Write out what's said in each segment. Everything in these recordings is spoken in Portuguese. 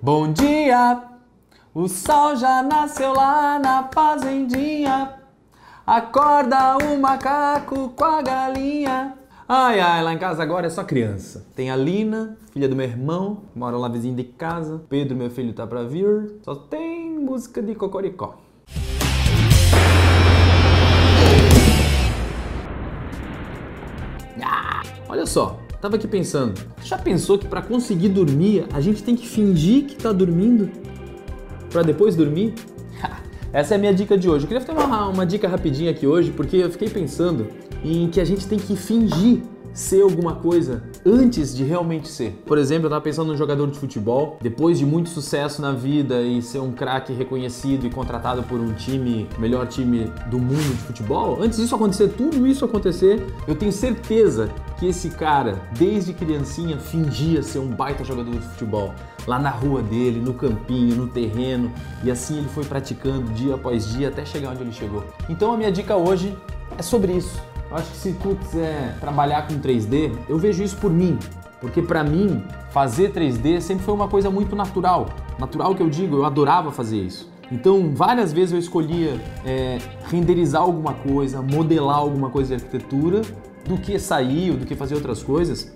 Bom dia, o sol já nasceu lá na fazendinha. Acorda o macaco com a galinha. Ai, ai, lá em casa agora é só criança. Tem a Lina, filha do meu irmão, mora lá vizinho de casa. Pedro, meu filho, tá pra vir. Só tem música de cocoricó. Ah, olha só, tava aqui pensando. Já pensou que para conseguir dormir a gente tem que fingir que tá dormindo para depois dormir? Essa é a minha dica de hoje. Eu queria ter uma, uma dica rapidinha aqui hoje, porque eu fiquei pensando em que a gente tem que fingir ser alguma coisa antes de realmente ser. Por exemplo, eu estava pensando num jogador de futebol, depois de muito sucesso na vida e ser um craque reconhecido e contratado por um time, melhor time do mundo de futebol, antes disso acontecer, tudo isso acontecer, eu tenho certeza que esse cara, desde criancinha, fingia ser um baita jogador de futebol. Lá na rua dele, no campinho, no terreno, e assim ele foi praticando dia após dia até chegar onde ele chegou. Então a minha dica hoje é sobre isso eu acho que se tu quiser trabalhar com 3D, eu vejo isso por mim. Porque para mim, fazer 3D sempre foi uma coisa muito natural. Natural que eu digo, eu adorava fazer isso. Então, várias vezes eu escolhia é, renderizar alguma coisa, modelar alguma coisa de arquitetura, do que sair do que fazer outras coisas.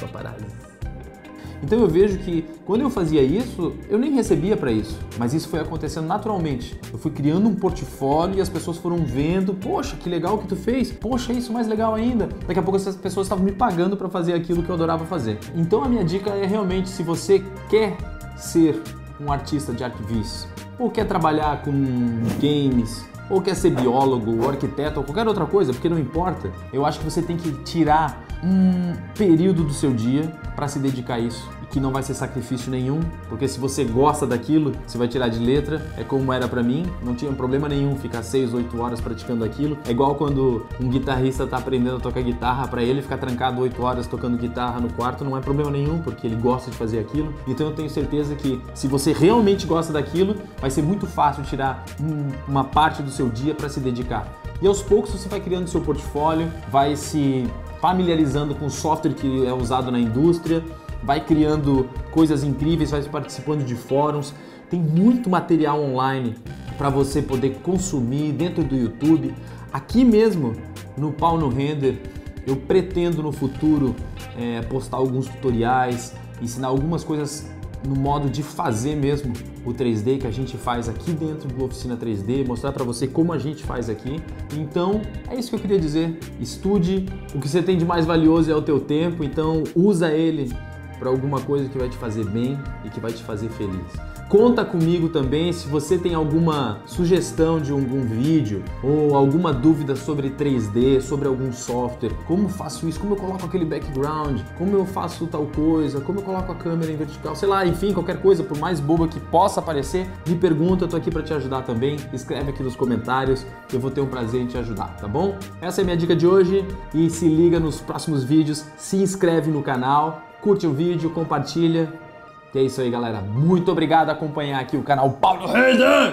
Paparazzi. Então eu vejo que quando eu fazia isso, eu nem recebia para isso, mas isso foi acontecendo naturalmente. Eu fui criando um portfólio e as pessoas foram vendo, poxa, que legal que tu fez. Poxa, isso mais legal ainda. Daqui a pouco essas pessoas estavam me pagando para fazer aquilo que eu adorava fazer. Então a minha dica é realmente se você quer ser um artista de arte ou quer trabalhar com games, ou quer ser biólogo, ou arquiteto, ou qualquer outra coisa, porque não importa. Eu acho que você tem que tirar um período do seu dia para se dedicar a isso e que não vai ser sacrifício nenhum, porque se você gosta daquilo, você vai tirar de letra. É como era para mim, não tinha problema nenhum ficar 6, 8 horas praticando aquilo. É igual quando um guitarrista tá aprendendo a tocar guitarra, para ele ficar trancado 8 horas tocando guitarra no quarto não é problema nenhum, porque ele gosta de fazer aquilo. Então eu tenho certeza que se você realmente gosta daquilo, vai ser muito fácil tirar um, uma parte do seu dia para se dedicar. E aos poucos você vai criando seu portfólio, vai se familiarizando com o software que é usado na indústria, vai criando coisas incríveis, vai participando de fóruns. Tem muito material online para você poder consumir dentro do YouTube. Aqui mesmo no Pau no Render, eu pretendo no futuro é, postar alguns tutoriais, ensinar algumas coisas no modo de fazer mesmo o 3D que a gente faz aqui dentro do Oficina 3D, mostrar para você como a gente faz aqui. Então, é isso que eu queria dizer. Estude, o que você tem de mais valioso é o teu tempo, então usa ele para alguma coisa que vai te fazer bem e que vai te fazer feliz. Conta comigo também se você tem alguma sugestão de algum vídeo ou alguma dúvida sobre 3D, sobre algum software, como faço isso, como eu coloco aquele background, como eu faço tal coisa, como eu coloco a câmera em vertical, sei lá, enfim, qualquer coisa, por mais boba que possa parecer, me pergunta, eu tô aqui para te ajudar também. Escreve aqui nos comentários, eu vou ter um prazer em te ajudar, tá bom? Essa é a minha dica de hoje e se liga nos próximos vídeos, se inscreve no canal, curte o vídeo, compartilha e é isso aí, galera. Muito obrigado por acompanhar aqui o canal Paulo Reda.